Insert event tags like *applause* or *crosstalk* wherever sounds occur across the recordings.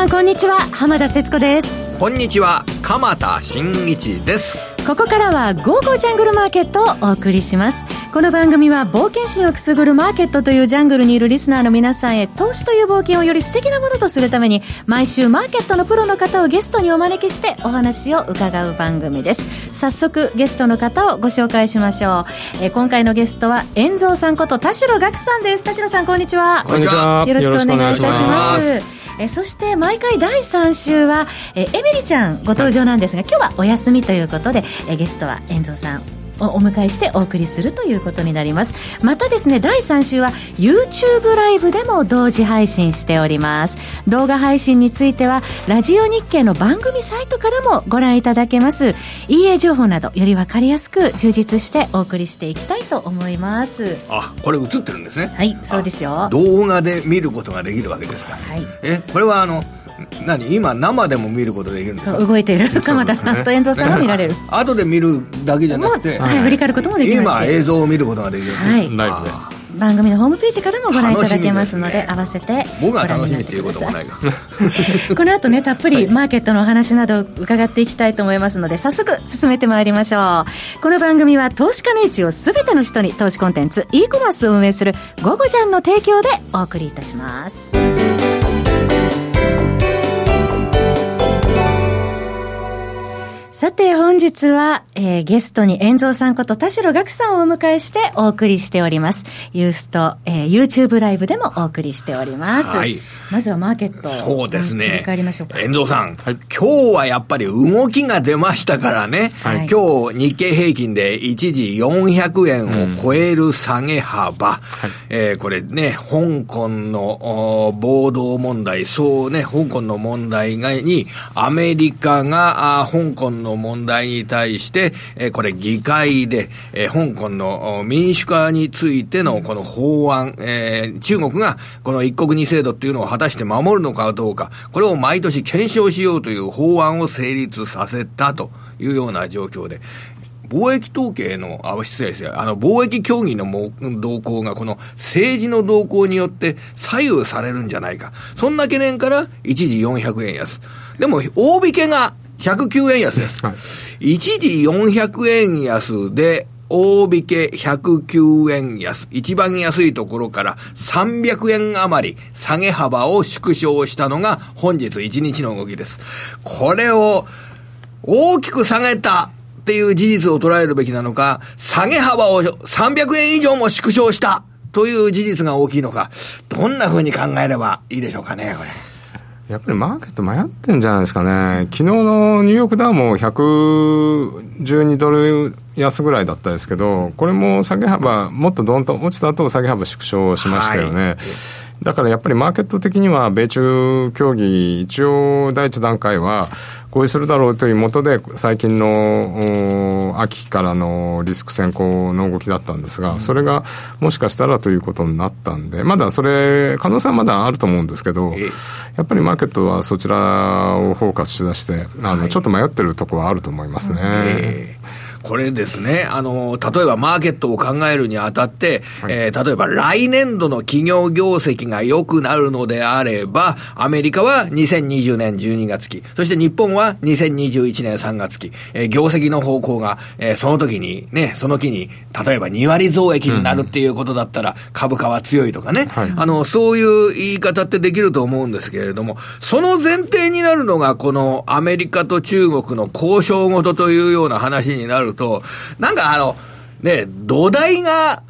さんこんにちは。浜田節子です。こんにちは。鎌田新一です。ここからは「ゴーゴージャングルマーケット」をお送りします。この番組は冒険心をくすぐるマーケットというジャングルにいるリスナーの皆さんへ投資という冒険をより素敵なものとするために毎週マーケットのプロの方をゲストにお招きしてお話を伺う番組です。早速ゲストの方をご紹介しましょう、えー、今回のゲストは遠蔵さんこと田代岳さんです。田代さんこんにちは。こんにちは。よろしくお願いいたします。えー、そして毎回第3週は、えー、エミリちゃんご登場なんですが、はい、今日はお休みということで、えー、ゲストは遠蔵さんをお迎えしてお送りするということになります。またですね第3週は YouTube ライブでも同時配信しております。動画配信についてはラジオ日経の番組サイトからもご覧いただけます。EA 情報などより分かりやすく充実してお送りしていきたいと思います。あこれ映ってるんですね。はいそうですよ。動画で見ることができるわけですか、はい、えこれはあの何今生でも見ることできるんですか？動いている鎌田さんと遠藤さんが見られる後で見るだけじゃなくて、はい、振り返ることもできます今映像を見ることができるはい、ライブで番組のホームページからもご覧いただけますので、ね、合わせて僕は楽しみっていうこともないがこの後ねたっぷりマーケットのお話など伺っていきたいと思いますので早速進めてまいりましょう。この番組は投資家の位置を全ての人に投資コンテンツ e コマースを運営する「ゴゴジャン」の提供でお送りいたしますさて本日は、えー、ゲストに遠蔵さんこと田代岳さんをお迎えしてお送りしております。ユースト、えー、YouTube ライブでもお送りしております。はい。まずはマーケット。そうですね。振り返りましょうか。遠蔵さん、はい、今日はやっぱり動きが出ましたからね。はい、今日日経平均で一時400円を超える下げ幅。うんはい、えー、これね、香港の暴動問題、そうね、香港の問題がに、アメリカがあ香港のの問題に対して、え、これ議会で、え、香港の民主化についてのこの法案、え、中国がこの一国二制度っていうのを果たして守るのかどうか、これを毎年検証しようという法案を成立させたというような状況で、貿易統計の、あ、失礼ですよ。あの、貿易協議の動向が、この政治の動向によって左右されるんじゃないか。そんな懸念から、一時400円安。でも、大引けが109円安です。はい、一時400円安で、大引け109円安。一番安いところから300円余り下げ幅を縮小したのが本日1日の動きです。これを大きく下げたっていう事実を捉えるべきなのか、下げ幅を300円以上も縮小したという事実が大きいのか、どんな風に考えればいいでしょうかね、これ。やっぱりマーケット迷ってんじゃないですかね。昨日のニューヨークダウも112ドル安ぐらいだったですけど、これも下げ幅、もっとどんと落ちた後下げ幅縮小しましたよね。はいだからやっぱりマーケット的には、米中協議、一応第一段階は合意するだろうというもとで、最近の秋からのリスク先行の動きだったんですが、それがもしかしたらということになったんで、まだそれ、可能性はまだあると思うんですけど、やっぱりマーケットはそちらをフォーカスしだして、あのちょっと迷ってるところはあると思いますね。これですね、あの、例えばマーケットを考えるにあたって、はい、えー、例えば来年度の企業業績が良くなるのであれば、アメリカは2020年12月期、そして日本は2021年3月期、えー、業績の方向が、えー、その時にね、その期に、例えば2割増益になるっていうことだったら、株価は強いとかね、はい、あの、そういう言い方ってできると思うんですけれども、その前提になるのが、このアメリカと中国の交渉ごとというような話になると、なんかあの、ね、土台が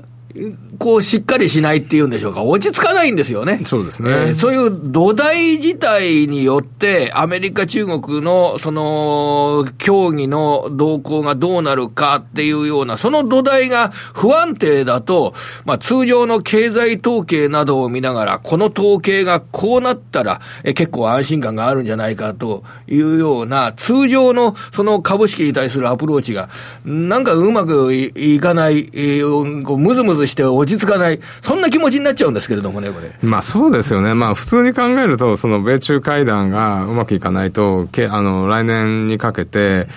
こう、しっかりしないっていうんでしょうか、落ち着かないんですよね。そうですね。えー、そういう土台自体によって、アメリカ、中国の、その、協議の動向がどうなるかっていうような、その土台が不安定だと、まあ、通常の経済統計などを見ながら、この統計がこうなったら、え結構安心感があるんじゃないかというような、通常のその株式に対するアプローチが、なんかうまくいかない、えー、こうムズムずして落ち着かない、そんな気持ちになっちゃうんですけれどもね、これ。まあそうですよね。まあ普通に考えると、その米中会談がうまくいかないと、けあの、来年にかけて、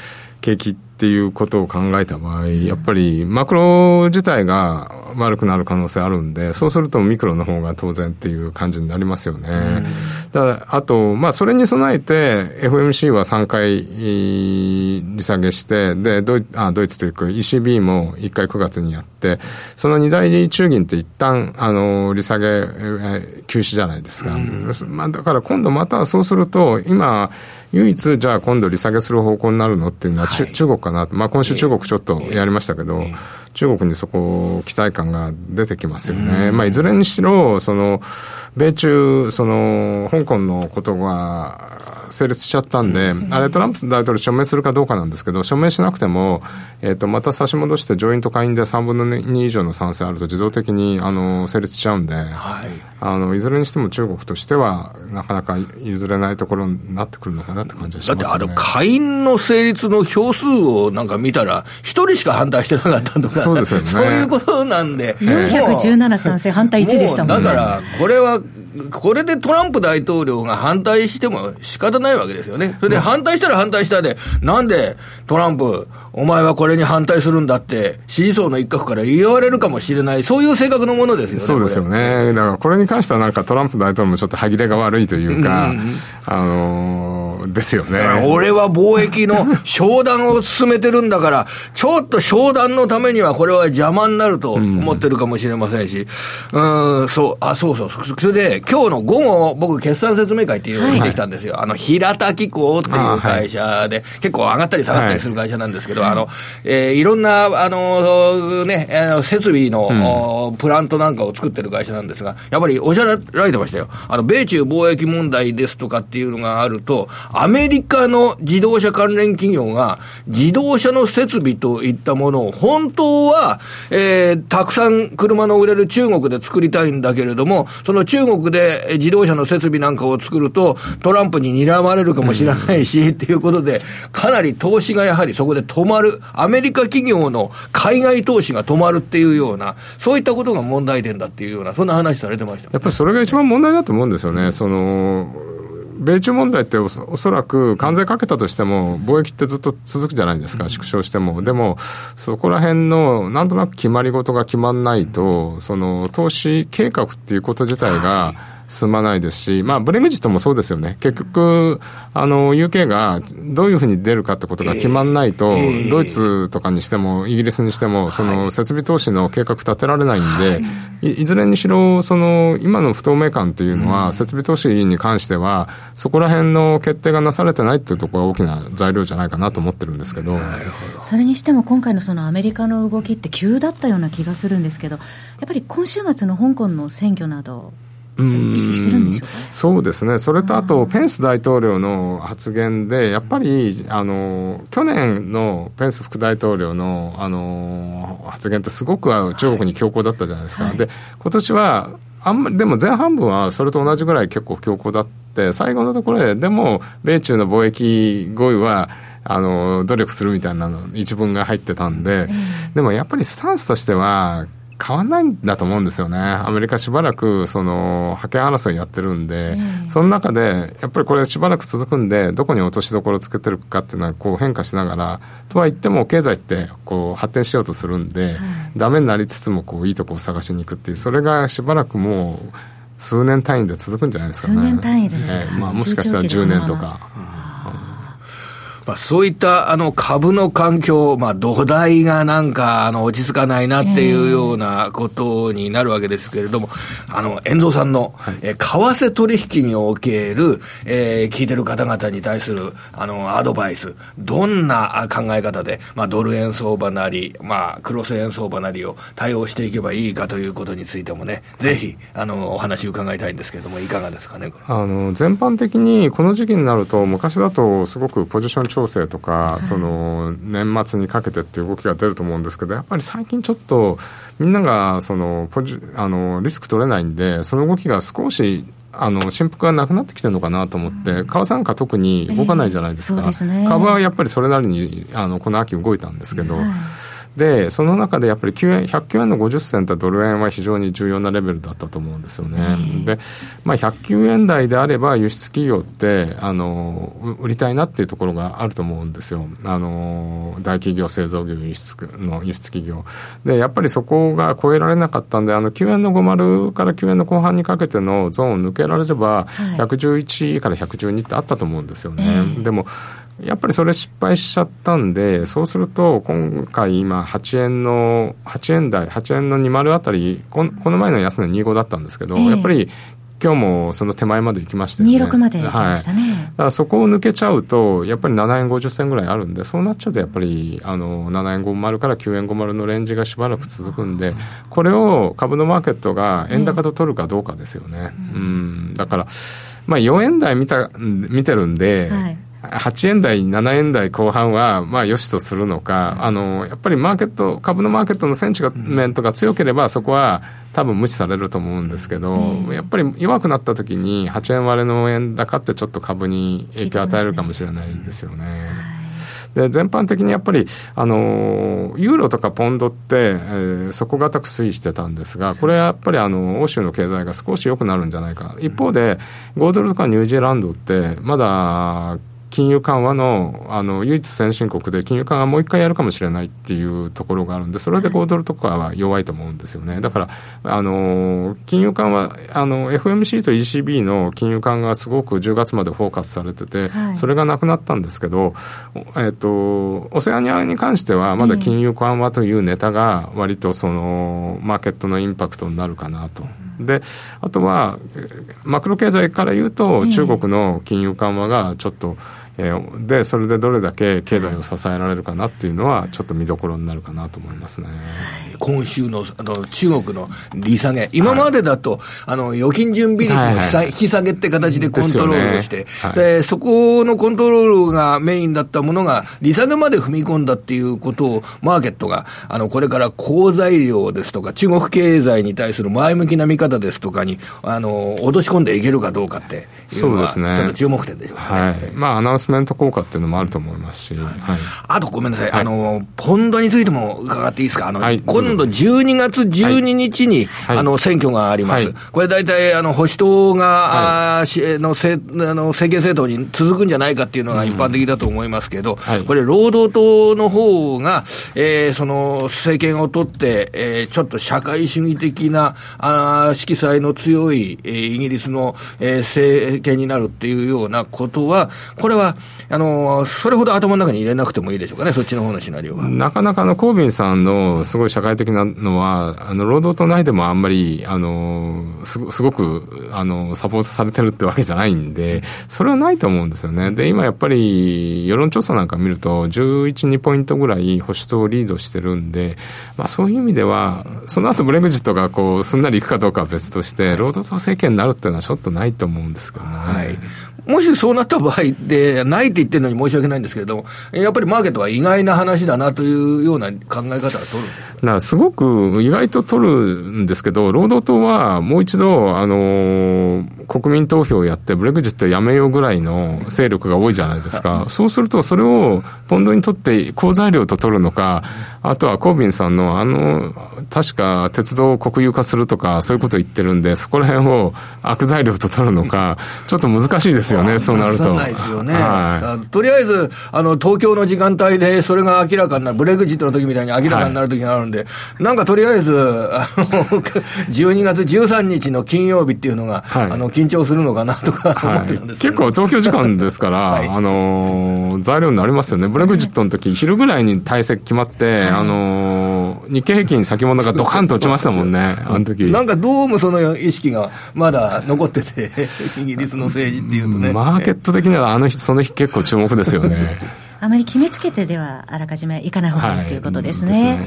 景気ってっていうことを考えた場合、やっぱりマクロ自体が悪くなる可能性あるんで、そうするとミクロの方が当然っていう感じになりますよね。だあと、まあ、それに備えて、FMC は3回利下げして、で、ドイあドイツというか ECB も1回9月にやって、その2大中銀って一旦、あの、利下げ、えー、休止じゃないですか。まあ、だから今度またそうすると、今、唯一、じゃあ今度利下げする方向になるのっていうのは、はい、中国かな。まあ今週中国ちょっとやりましたけど、中国にそこ、期待感が出てきますよね。まあいずれにしろ、その、米中、その、香港のことが、成立しちゃったんで、うん、あれ、トランプ大統領署名するかどうかなんですけど、署名しなくても、えっ、ー、と、また差し戻して上院と下院で3分の2以上の賛成あると自動的に、あの、成立しちゃうんで、はい、あの、いずれにしても中国としては、なかなか譲れないところになってくるのかなって感じがします、ね、だって、あの、下院の成立の票数をなんか見たら、一人しか反対してなかったとか、そうですよね。*laughs* そういうことなんで。417賛成、反対1でしたもんね。だから、これは、これでトランプ大統領が反対しても仕方ないわけですよね。それで反対したら反対したで、なんでトランプ、お前はこれに反対するんだって、支持層の一角から言われるかもしれない、そういう性格のものですよね。そうですよね。だからこれに関してはなんかトランプ大統領もちょっと歯切れが悪いというか、うんうん、あのー、ですよね。*laughs* 俺は貿易の商談を進めてるんだから、ちょっと商談のためにはこれは邪魔になると思ってるかもしれませんし、うん、うんそう、あ、そうそう。それで、今日の午後、僕、決算説明会っていうのを見てきたんですよ。はい、あの、平田機構っていう会社で、結構上がったり下がったりする会社なんですけど、あの、えー、いろんな、あの、ね、あの設備の、うん、プラントなんかを作ってる会社なんですが、やっぱりおっしゃられてましたよ。あの、米中貿易問題ですとかっていうのがあると、アメリカの自動車関連企業が、自動車の設備といったものを、本当は、えー、たくさん車の売れる中国で作りたいんだけれども、その中国で自動車の設備なんかを作ると、トランプに睨まれるかもしれないし、っていうことで、かなり投資がやはりそこで止まる、アメリカ企業の海外投資が止まるっていうような、そういったことが問題点だっていうような、そんな話されてました、やっぱりそれが一番問題だと思うんですよね。その米中問題っておそらく関税かけたとしても、貿易ってずっと続くじゃないですか、縮小しても。でも、そこら辺のなんとなく決まり事が決まんないと、その投資計画っていうこと自体が、進まないですし、まあ、ブレグジットもそうですよね。結局、あの、UK がどういうふうに出るかってことが決まんないと、えー、ドイツとかにしても、イギリスにしても、その、設備投資の計画立てられないんで、はい、いずれにしろ、その、今の不透明感っていうのは、設備投資に関しては、そこら辺の決定がなされてないっていうところが大きな材料じゃないかなと思ってるんですけど。それにしても、今回のそのアメリカの動きって急だったような気がするんですけど、やっぱり今週末の香港の選挙など、意識してるん。でしょうか、ね、そうですね、それとあと、ペンス大統領の発言で、やっぱりあの去年のペンス副大統領のあの発言って、すごく中国に強硬だったじゃないですか、はい、で今年はあんまり、でも前半分はそれと同じぐらい結構強硬だって、最後のところで、でも、米中の貿易合意は、あの、努力するみたいなの、一文が入ってたんで、でもやっぱりスタンスとしては、変わんないんだと思うんですよね。アメリカしばらく、その、覇権争いやってるんで、その中で、やっぱりこれしばらく続くんで、どこに落としどころつけてるかっていうのは、こう変化しながら、とは言っても、経済って、こう、発展しようとするんで、はい、ダメになりつつも、こう、いいとこを探しに行くっていう、それがしばらくもう、数年単位で続くんじゃないですかね。数年単位でですか、えー、まあ、もしかしたら10年とか。まあ、そういったあの株の環境、まあ、土台がなんかあの落ち着かないなっていうようなことになるわけですけれども、あの遠藤さんの、はい、え為替取引における、えー、聞いてる方々に対するあのアドバイス、どんな考え方で、まあ、ドル円相場なり、まあ、クロス円相場なりを対応していけばいいかということについてもね、ぜひあのお話伺いたいんですけれども、いかがですかねあの全般的にこの時期になると、昔だとすごくポジション調整とか、はい、その年末にかけてっていう動きが出ると思うんですけど、やっぱり最近ちょっと、みんながそのポジあのリスク取れないんで、その動きが少しあの振幅がなくなってきてるのかなと思って、為替なんか特に動かないじゃないですか、えーすね、株はやっぱりそれなりにあのこの秋動いたんですけど。はいで、その中でやっぱり9円、109円の50銭とドル円は非常に重要なレベルだったと思うんですよね。で、まあ、109円台であれば輸出企業って、あの、売りたいなっていうところがあると思うんですよ。あの、大企業、製造業、輸出の輸出企業。で、やっぱりそこが超えられなかったんで、あの、9円の50から9円の後半にかけてのゾーンを抜けられれば、111から112ってあったと思うんですよね。でも、やっぱりそれ失敗しちゃったんで、そうすると、今回今、8円の、8円台、8円の20あたり、ここの前の安値25だったんですけど、えー、やっぱり、今日もその手前まで行きましたよね。26まで行きましたね。はい、だからそこを抜けちゃうと、やっぱり7円50銭ぐらいあるんで、そうなっちゃうとやっぱり、あの、7円50から9円50のレンジがしばらく続くんで、これを株のマーケットが円高と取るかどうかですよね。うん、うんだから、まあ4円台見た、見てるんで、はい8円台、7円台後半は、まあ、よしとするのか、あの、やっぱりマーケット、株のマーケットのセンチメントが強ければ、そこは多分無視されると思うんですけど、やっぱり弱くなった時に、8円割れの円高ってちょっと株に影響を与えるかもしれないですよね。で、全般的にやっぱり、あの、ユーロとかポンドって、えー、底堅く推移してたんですが、これはやっぱりあの、欧州の経済が少し良くなるんじゃないか。一方で、5ドルとかニュージーランドって、まだ、金融緩和のあの唯一先進国で金融緩和もう一回やるかもしれないっていうところがあるんで、それで5ドルとかは弱いと思うんですよね。だから、あの、金融緩和、あの、FMC と ECB の金融緩和がすごく10月までフォーカスされてて、はい、それがなくなったんですけど、えっと、オセアニアに関してはまだ金融緩和というネタが割とその、マーケットのインパクトになるかなと。で、あとは、マクロ経済から言うと、中国の金融緩和がちょっと、えー、で、それでどれだけ経済を支えられるかなっていうのは、ちょっと見どころになるかなと思いますね。今週のあの中国の利下げ、今までだと、はい、あの預金準備率の引き下げって形でコントロールをして、で、ね。はい、そこのコントロールがメインだったものが、利下げまで踏み込んだっていうことを、マーケットが、あの、これから好材料ですとか、中国経済に対する前向きな見方ですとかに、あの、脅し込んでいけるかどうかっていうのは、ちょっと注目点でしょうね。はい、まあ、アナウンスメント効果っていうのもあると思いますし。はい、あとごめんなさい、あの、ポンドについても伺っていいですか？あの、今度12月12日に、あの、選挙があります。これ大体、あの、保守党が、あの、せあの政権政党に続くんじゃないかっていうのが一般的だと思いますけど、これ、労働党の方が、えー、その、政権を取って、えー、ちょっと社会主義的な、あ色彩の強い、えー、イギリスの、えー、政権になるっていうようなことは、これは、あの、それほど頭の中に入れなくてもいいでしょうかね、そっちの方のシナリオは。なかなかのコービンさんのすごい社会的なのは、あの、労働党内でもあんまり、あの、すすごく、あの、サポートされてるってわけじゃないんで、それはないと思うんですよね。で、今やっぱり、世論調査なんか見ると、11、2ポイントぐらい保守党をリードしてるんで、まあそういう意味では、その後ブレグジットがこう、すんなりいくかどうかは別として、労働党政権になるっていうのはちょっとないと思うんですけどね。はい。もしそうなった場合で、ないって言ってるのに申し訳ないんですけれども、やっぱりマーケットは意外な話だなというような考え方は取るんですごく意外と取るんですけど、労働党はもう一度、あの、国民投票をやって、ブレグジットやめようぐらいの勢力が多いじゃないですか。そうすると、それをポンドにとって好材料と取るのか、あとはコービンさんの、あの、確か鉄道を国有化するとか、そういうことを言ってるんで、そこら辺を悪材料と取るのか、ちょっと難しいですよね、そうなると。ないですよね。はい、とりあえず、あの、東京の時間帯でそれが明らかになる、ブレグジットの時みたいに明らかになる時があるんで、はい、なんかとりあえず、あの、*laughs* 12月13日の金曜日っていうのが、はい、あの、緊張するのかなとか思ってたんですけど、結構東京時間ですから、*laughs* あの、材料になりますよね。ブレグジットの時、昼ぐらいに退席決まって、あの、日経平均先物がドカンと落ちましたもんね、あの時。なんかどうもその意識がまだ残ってて、*laughs* イギリスの政治っていうとね。マーケット的にはあの日、その日結構注目ですよね。*laughs* あまり決めつけてではあらかじめいかない方がいいということですね。はい、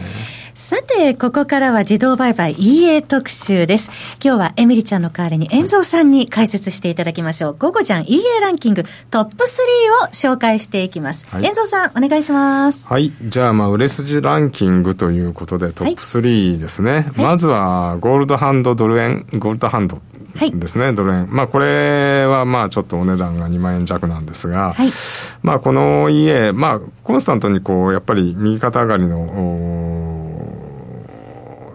さて、ここからは自動売買 EA 特集です。今日はエミリちゃんの代わりに、遠蔵さんに解説していただきましょう。午後じゃん EA ランキングトップ3を紹介していきます。はい、遠蔵さん、お願いします。はい。じゃあ、まあ、売れ筋ランキングということで、トップ3ですね。はい、まずは、ゴールドハンドドル円、ゴールドハンドですね、はい、ドル円。まあ、これはまあちょっとお値段が2万円弱なんですが、はい、まあこの家、まあコンスタントにこう、やっぱり右肩上がりの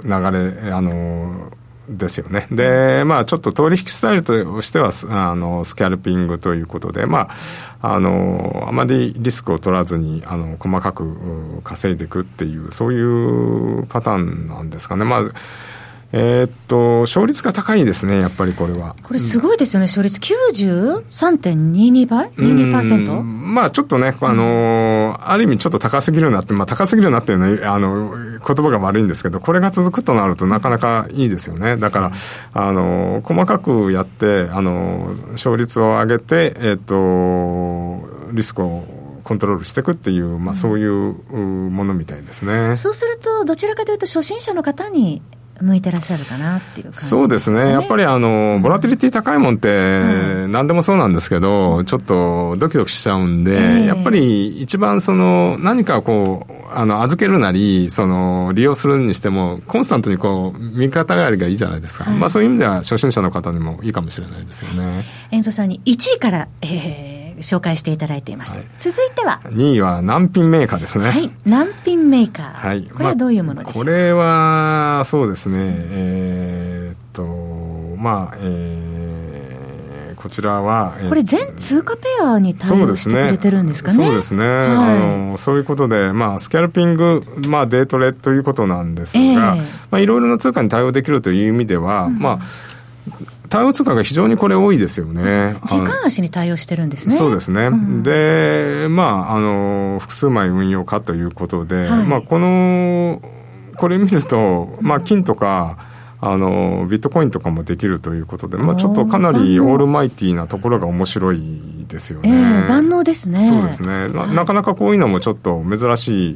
流れ、あの、ですよね。で、まあ、ちょっと取引スタイルとしては、あの、スキャルピングということで、まあ、あの、あまりリスクを取らずに、あの、細かく稼いでいくっていう、そういうパターンなんですかね。まあ、えー、っと、勝率が高いですね、やっぱりこれは。これすごいですよね、勝率93.22倍 ?22%? まあちょっとね、あのー、ある意味ちょっと高すぎるなって、まあ高すぎるなっていうのは、あの、言葉が悪いんですけど、これが続くとなるとなかなかいいですよね。だから、あのー、細かくやって、あのー、勝率を上げて、えっと、リスクをコントロールしていくっていう、まあ、そういうものみたいですね。そうすると、どちらかというと、初心者の方に向いてらっしゃるかなっていう感じ、ね、そうですね。やっぱりあの、ボラティリティ高いもんって、何でもそうなんですけど、うん、ちょっとドキドキしちゃうんで、えー、やっぱり一番その、何かこう、あの、預けるなり、その、利用するにしても、コンスタントにこう、右肩上がりがいいじゃないですか。はい、まあそういう意味では、初心者の方にもいいかもしれないですよね。遠藤さんに1位から、えー、紹介していただいています、はい、続いては。2位は難品メーカーですね。はい。難品メーカー、はい、これはどういうものでしょう、まあ、これはそうですね。えー、っとまあえー、こちらは、これ全通貨ペアに対応してくれてるんですかね？そうですね。はい、あのそういうことで、まあ、スキャルピング、まあ、デートレということなんですが、えー、まあ、いろいろな通貨に対応できるという意味では、うん、まあ、対応通貨が非常にこれ多いですよね。時間足に対応してるんですね。そうですね。うん、で、まあ、あの、複数枚運用かということで、はい、まあ、この、これ見ると、まあ、金とか、あの、ビットコインとかもできるということで、まあ、ちょっとかなりオールマイティーなところが面白いですよね。えー、万能ですね。そうですねな。なかなかこういうのもちょっと珍し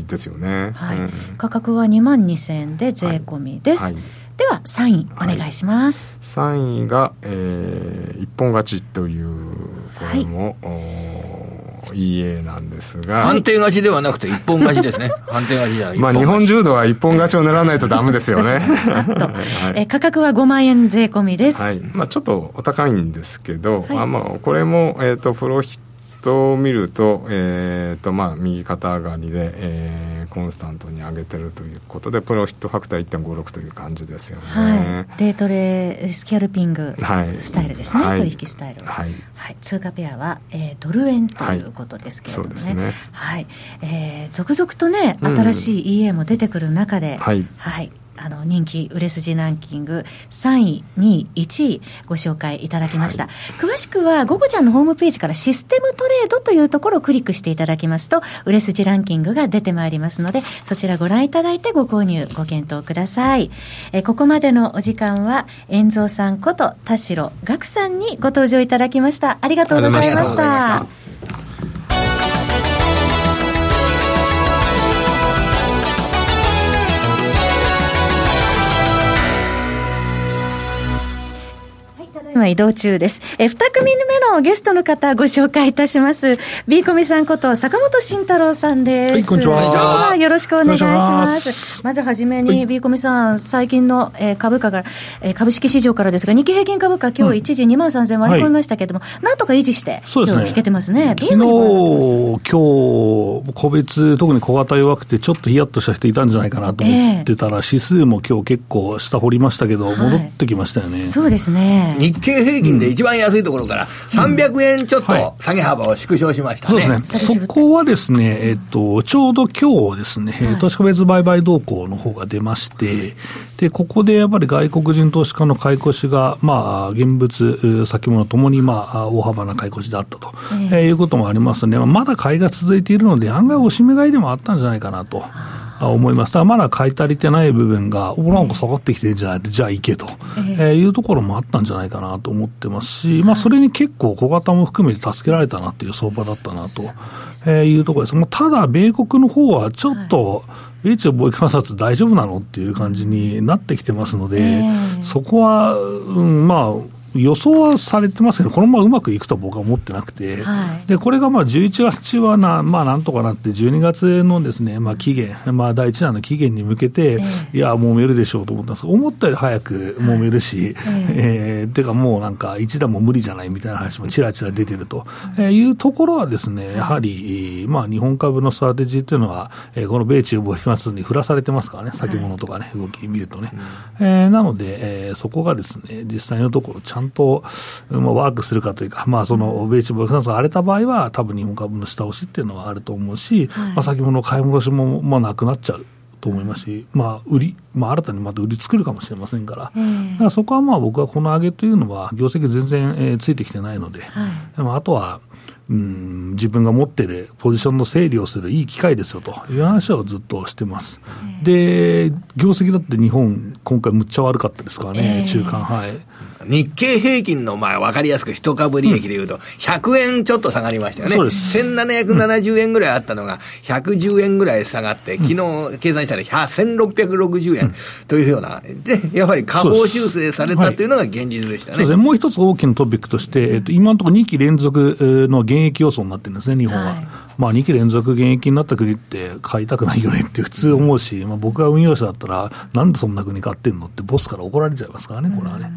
いですよね。はい。うん、価格は2万2000円で税込みです。はいはいでは3位お願いします、はい、3位が、えー、一本勝ちというこれも、はい、EA なんですが。判定勝ちではなくて一本勝ちですね。*laughs* 判定勝ちじゃまあ日本柔道は一本勝ちを狙わないとダメですよね。*laughs* *laughs* はい、えー、価格は5万円税込みです、はい。まあ、ちょっとお高いんですけど、はい、あまあ、これも、えーと、プロヒットを見ると,、えーとまあ、右肩上がりで、えーコンスタントに上げてるということでプロフィットファクター1.56という感じですよね、はい、デートレスキャルピングスタイルですね、はい、取引スタイル。は、はい。はい、通貨ペアは、えー、ドル円ということですけれどもね,、はい。ね。はい。えー、続々とね新しい EA も出てくる中で、うん、はい、はいあの人気売れ筋ランキング3位、2位、1位ご紹介いただきました。はい、詳しくは、ゴゴちゃんのホームページからシステムトレードというところをクリックしていただきますと、売れ筋ランキングが出てまいりますので、そちらご覧いただいてご購入、ご検討ください。えここまでのお時間は、遠蔵さんこと田代岳さんにご登場いただきました。ありがとうございました。今移動中です。え、二組目のゲストの方ご紹介いたします。ビーコミさんこと坂本慎太郎さんです。はい、こんにちは。よろしくお願いします。まずはじめに、ビーコミさん、最近の、えー、株価が、えー、株式市場からですが、日経平均株価今日一時2万3000割り込みましたけれども、はい、なんとか維持して、そうですね。引けてますね。昨日、今日、個別、特に小型弱くて、ちょっとヒヤッとした人いたんじゃないかなと思ってたら、えー、指数も今日結構下掘りましたけど、戻ってきましたよね。はい、そうですね。日経平均で一番安いところから300円ちょっと下げ幅を縮小しましたね。そうですね。そこはですね、えっと、ちょうど今日ですね、はい、投資家別売買動向の方が出まして、で、ここでやっぱり外国人投資家の買い越しが、まあ、現物、先物ともに、まあ、大幅な買い越しだったと、えー、いうこともありますので、まだ買いが続いているので、案外おしめ買いでもあったんじゃないかなと。思います。だまだ買い足りてない部分が、おなんか下がってきてんじゃないじゃあいけと、えー、いうところもあったんじゃないかなと思ってますし、まあ、それに結構小型も含めて助けられたなっていう相場だったなと、えー、いうところです。まあ、ただ、米国の方はちょっと、米中貿易摩擦大丈夫なのっていう感じになってきてますので、そこは、うん、まあ、予想はされてますけど、このままうまくいくと僕は思ってなくて、はい、でこれがまあ11月はな、まあ、なんとかなって、12月のですね、まあ、期限、まあ、第1弾の期限に向けて、えー、いや、もうめるでしょうと思ったんです。けど、思ったより早くもめるし、はい、えー、えー、てかもうなんか、1弾も無理じゃないみたいな話もちらちら出てると、えー、いうところはですね、やはり、まあ、日本株のストラテジーというのは、えー、この米中貿易摩擦に振らされてますからね、先物とかね、動き見るとね。えー、なので、えー、そこがですね、実際のところ、ちゃんと、まあ、ワークするかというか、まあ、その米中貿易摩擦が荒れた場合は、多分日本株の下押しっていうのはあると思うし、はい、まあ、先物買い戻しも、まあ、なくなっちゃう。と思いますし、まあ、売り、まあ、新たにまた売り作るかもしれませんから、えー、だからそこはまあ僕はこの上げというのは、業績全然、えー、ついてきてないので、はい、でもあとは、うん、自分が持っているポジションの整理をするいい機会ですよという話をずっとしてます。で、業績だって日本、今回むっちゃ悪かったですからね、えー、中間、はい。日経平均の、まあ、わかりやすく一株利益でいうと、100円ちょっと下がりましたよね。そうです。1770円ぐらいあったのが、110円ぐらい下がって、昨日計算したら1660円というような、で、やはり下方修正されたというのが現実でしたね。そうですね。もう一つ大きなトピックとして、えっと、今のところ2期連続の現役予想になってるんですね、日本は。はいまあ、2期連続現役になった国って買いたくないよねって普通思うし、まあ、僕が運用者だったら、なんでそんな国買ってんのってボスから怒られちゃいますからね、これはね。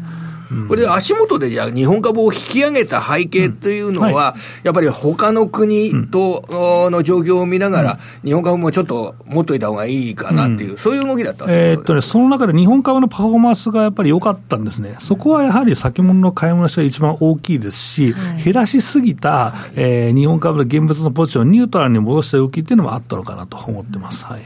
これ、足元でじゃあ、日本株を引き上げた背景というのは、うん。はい、やっぱり他の国との状況を見ながら、日本株もちょっと持っといた方がいいかなっていう、うん、そういう動きだったえー、っとね、その中で日本株のパフォーマンスがやっぱり良かったんですね、そこはやはり先物の買い物しが一番大きいですし、はい、減らしすぎた、えー、日本株の現物のポジションをニュートラルに戻した動きっていうのもあったのかなと思ってます。はい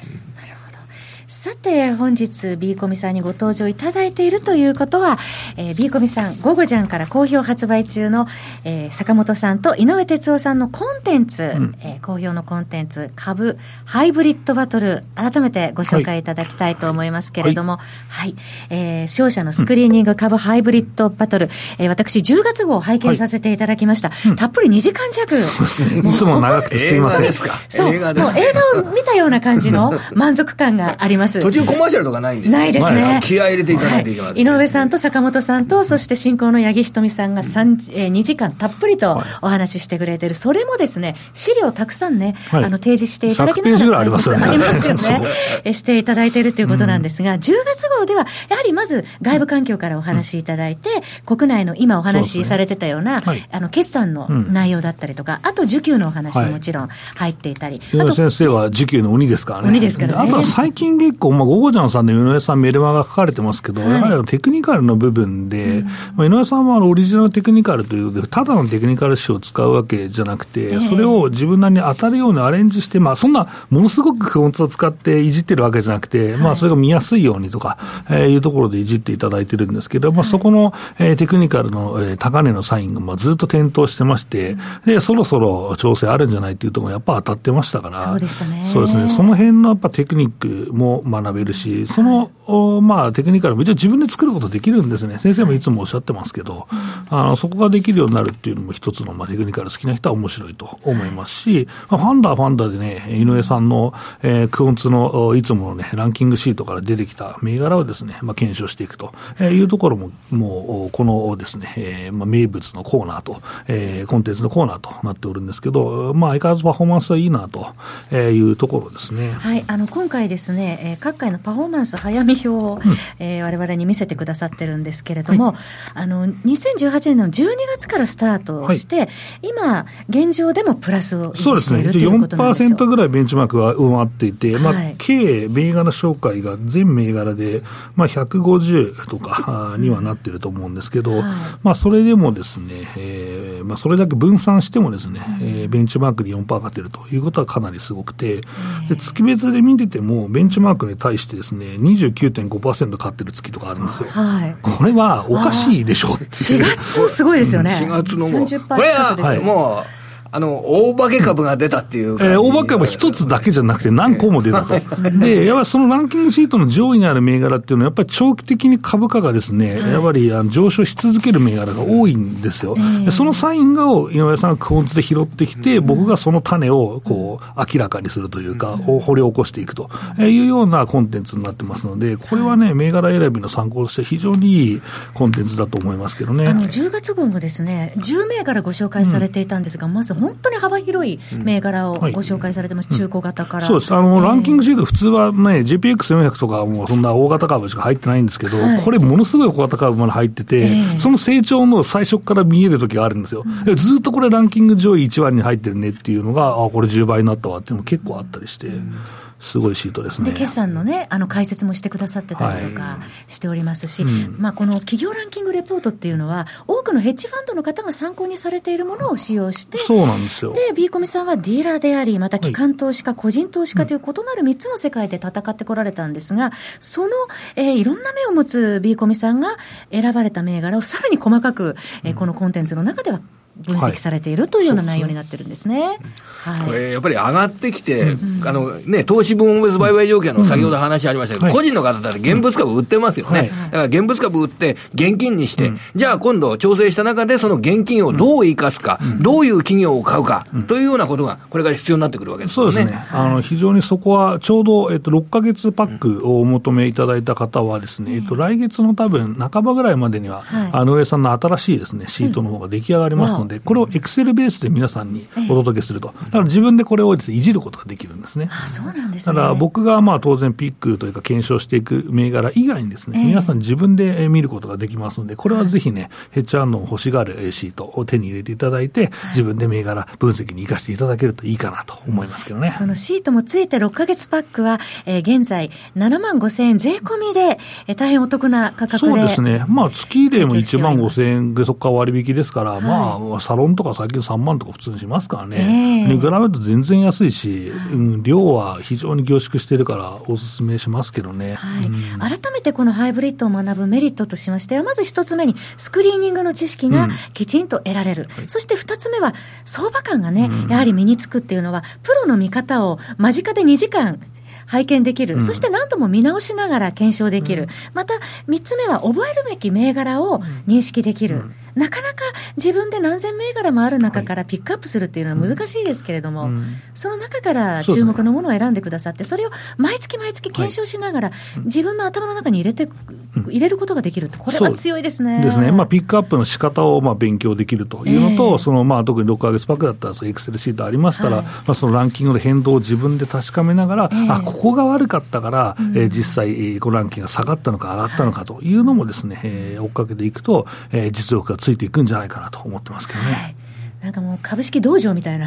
さて、本日、ビーコミさんにご登場いただいているということは、えー、ビーコミさん、午後じゃんから好評発売中の、えー、坂本さんと井上哲夫さんのコンテンツ、うん、えー、好評のコンテンツ、株ハイブリッドバトル、改めてご紹介いただきたいと思いますけれども、はい、はい、えー、商社のスクリーニング株ハイブリッドバトル、えー、私、10月号を拝見させていただきました。はい、たっぷり2時間弱。いつも長くてすいません。そう、もう映画を見たような感じの *laughs* 満足感があります。ます。途中コマーシャルとかないんですないですね。気合入れていかないといけません、井上さんと坂本さんと、そして進行の八木ひとみさんが3、えー、2時間たっぷりとお話ししてくれてる。それもですね、資料たくさんね、はい、あの、提示していただきながら、ありますよね。ありますよね。していただいているということなんですが、うん、10月号では、やはりまず外部環境からお話しいただいて、うん、国内の今お話しされてたような、あの、決算の内容だったりとか、あと受給のお話もちろん入っていたり。井上先生は受給の鬼ですからね。鬼ですからね。あとは最近結構、まあ、ゴゴジャンさんの井上さんメルマが書かれてますけど、はい、やはりテクニカルの部分で、うん、まあ、井上さんはオリジナルテクニカルということで、ただのテクニカル詞を使うわけじゃなくて、それを自分なりに当たるようにアレンジして、まあ、そんなものすごくクオンツを使っていじってるわけじゃなくて、まあ、それが見やすいようにとか、えー、いうところでいじっていただいてるんですけど、まあ、そこの、えー、テクニカルの、えー、高値のサインが、まあ、ずっと点灯してまして、で、そろそろ調整あるんじゃないっていうところがやっぱ当たってましたから、そうでしたね。そうですね。その辺のやっぱテクニックも学べるし、そのまあ、テクニカルも一応自分で作ることできるんですね。先生もいつもおっしゃってますけど、あのそこができるようになるっていうのも一つの、まあ、テクニカル好きな人は面白いと思いますし、まあ、ファンダーファンダーでね、井上さんの、えー、クオンツのいつものね、ランキングシートから出てきた銘柄をですね、まあ、検証していくというところも、もう、このですね、えー、まあ、名物のコーナーと、えー、コンテンツのコーナーとなっておるんですけど、まあ、相変わらずパフォーマンスはいいなというところですね。はい、あの、今回ですね、えー、各界のパフォーマンス早見表を、うん。えー、我々に見せてくださってるんですけれども、はい、あの2018年の12月からスタートして、はい、今、現状でもプラスを維持しているということなんですよ。4%ぐらいベンチマークは上回っていて、まあ、計銘柄紹介が全銘柄で、まあ、150とかにはなってると思うんですけど、はい、まあ、それでもですね、えーまあ、それだけ分散してもですね、うん、えー、ベンチマークに4%勝てるということはかなりすごくて、で月別で見てても、ベンチマークに対してですね、29.5%勝ってる月とかあるんですよ。はい、これはおかしいでしょって4月すごいですよね。4月のもう、これは、もう、あの、大化け株が出たっていうえー、大化け株一つだけじゃなくて何個も出たと。*laughs* で、やっぱりそのランキングシートの上位にある銘柄っていうのは、やっぱり長期的に株価がですね、やっぱりあの上昇し続ける銘柄が多いんですよ。でそのサインを井上さんがクオンツで拾ってきて、僕がその種をこう明らかにするというか、掘り起こしていくと。いうようなコンテンツになってますので、これはね、銘柄選びの参考として非常にいいコンテンツだと思いますけどね。あの10月号もですね、10銘柄ご紹介されていたんですが、まず本当に幅広い銘柄をご紹介されてます、中古型から。そうです。あの、ランキングシート、普通はね、GPX400 とかもそんな大型株しか入ってないんですけど、これものすごい小型株まで入ってて、その成長の最初から見える時があるんですよ。ずっとこれランキング上位1割に入ってるねっていうのが、あ、これ10倍になったわっていうのも結構あったりして。すごいシートですね。で、決算のね、あの解説もしてくださってたりとかしておりますし、はいうん、まあこの企業ランキングレポートっていうのは、多くのヘッジファンドの方が参考にされているものを使用して、そうなんですよ。で、ビーコミさんはディーラーであり、また機関投資家、個人投資家という異なる3つの世界で戦ってこられたんですが、その、えー、いろんな目を持つビーコミさんが選ばれた銘柄をさらに細かく、えー、このコンテンツの中では分析されているというような内容になってるんですね。はい、これやっぱり上がってきて、うん、あのね、投資分別売買条件の先ほど話ありましたけど、うん、個人の方だって現物株売ってますよね。だから現物株売って現金にして、うん、じゃあ今度調整した中でその現金をどう生かすか、どういう企業を買うか、というようなことがこれから必要になってくるわけですね。そうですね。あの、非常にそこはちょうど、えっと、6か月パックをお求めいただいた方はですね、えっと、来月の多分半ばぐらいまでには、あの上さんの新しいですね、シートの方が出来上がりますので、これをエクセルルベースで皆さんにお届けすると、だから自分でこれをです、ね、いじることができるんですね。あそうなんです、ね、だから僕がまあ当然ピックというか検証していく銘柄以外にですね、えー、皆さん自分で見ることができますので、これはぜひね、ヘッジアンの欲しがるシートを手に入れていただいて、自分で銘柄分析に生かしていただけるといいかなと思いますけどね。そのシートもついて6か月パックは、えー、現在7万5千円税込みで、えー、大変お得な価格で。そうですね。まあ月でも1万5千円でそこから割引ですから、はい、まあサロンとか最近3万とか普通にしますからね、えー、比べると全然安いし、うん、量は非常に凝縮しているからお勧めしますけどね、はい、うん、改めてこのハイブリッドを学ぶメリットとしましては、まず一つ目にスクリーニングの知識がきちんと得られる、うん、そして二つ目は相場感がね、やはり身につくっていうのは、プロの見方を間近で2時間拝見できる、うん、そして何度も見直しながら検証できる、うん、また3つ目は覚えるべき銘柄を認識できる。うんなかなか自分で何千銘柄もある中からピックアップするっていうのは難しいですけれども、はいうん、その中から注目のものを選んでくださって、それを毎月毎月検証しながら、自分の頭の中に入れて、入れることができるこれは強いですね。ですね。まあ、ピックアップの仕方をまあ勉強できるというのと、えー、そのまあ特に6か月パックだったら、エクセルシートありますから、はい、まあ、そのランキングの変動を自分で確かめながら、えー、あ、ここが悪かったから、うん、えー、実際、このランキングが下がったのか上がったのかというのもですね、えー、追っかけていくと、えー、実力がついていくんじゃないかなと思ってますけどね。はいなんかもう株式道場みたいな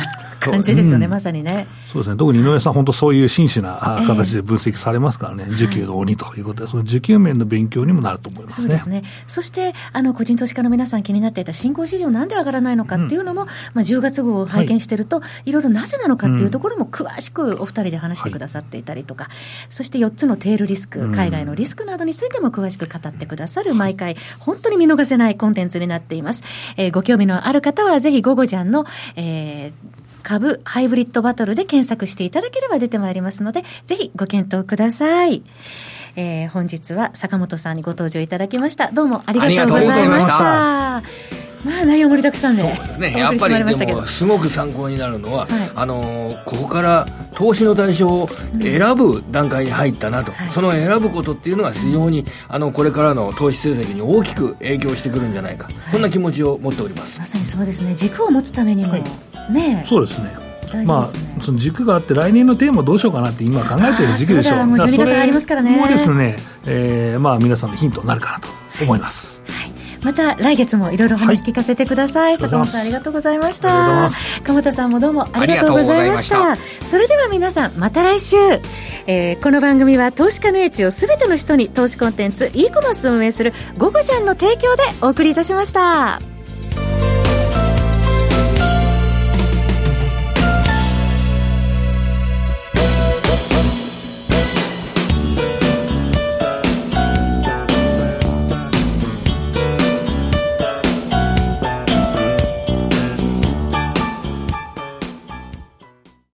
感じですよね、うん、まさにね。そうですね。特に井上さん、本当そういう真摯な形で分析されますからね、えー、需給の鬼ということで、その需給面の勉強にもなると思いますね。そうですね。そして、あの、個人投資家の皆さん気になっていた新興市場なんで上がらないのかっていうのも、うん、まあ、10月号を拝見してると、はい、いろいろなぜなのかっていうところも詳しくお二人で話してくださっていたりとか、はい、そして4つのテールリスク、海外のリスクなどについても詳しく語ってくださる、毎回、本当に見逃せないコンテンツになっています。えー、ご興味のある方は、ぜひ、午後じゃんの、えーえー、株ハイブリッドバトルで検索していただければ出てまいりますので、ぜひご検討ください。えー、本日は坂本さんにご登場いただきました。どうもありがとうございました。まあ内容盛りだくさんでそうですね。やっぱりでもすごく参考になるのは、はい、あのここから投資の対象を選ぶ段階に入ったなと、うんその選ぶことっていうのが非常にあのこれからの投資成績に大きく影響してくるんじゃないか、はい、こんな気持ちを持っております。まさにそうですね。軸を持つためにも、はい、ね。そうですね。まあ、その軸があって、来年のテーマどうしようかなって今考えている時期でしょう。もう12月ありますからね。もうですね、えー、まあ皆さんのヒントになるかなと思います。また来月もいろいろ話聞かせてください、はい、坂本さんありがとうございました。鎌田さんもどうもありがとうございました。それでは皆さんまた来週、えー、この番組は投資家の英知をすべての人に投資コンテンツ e コマースを運営する「ゴゴジャン」の提供でお送りいたしました。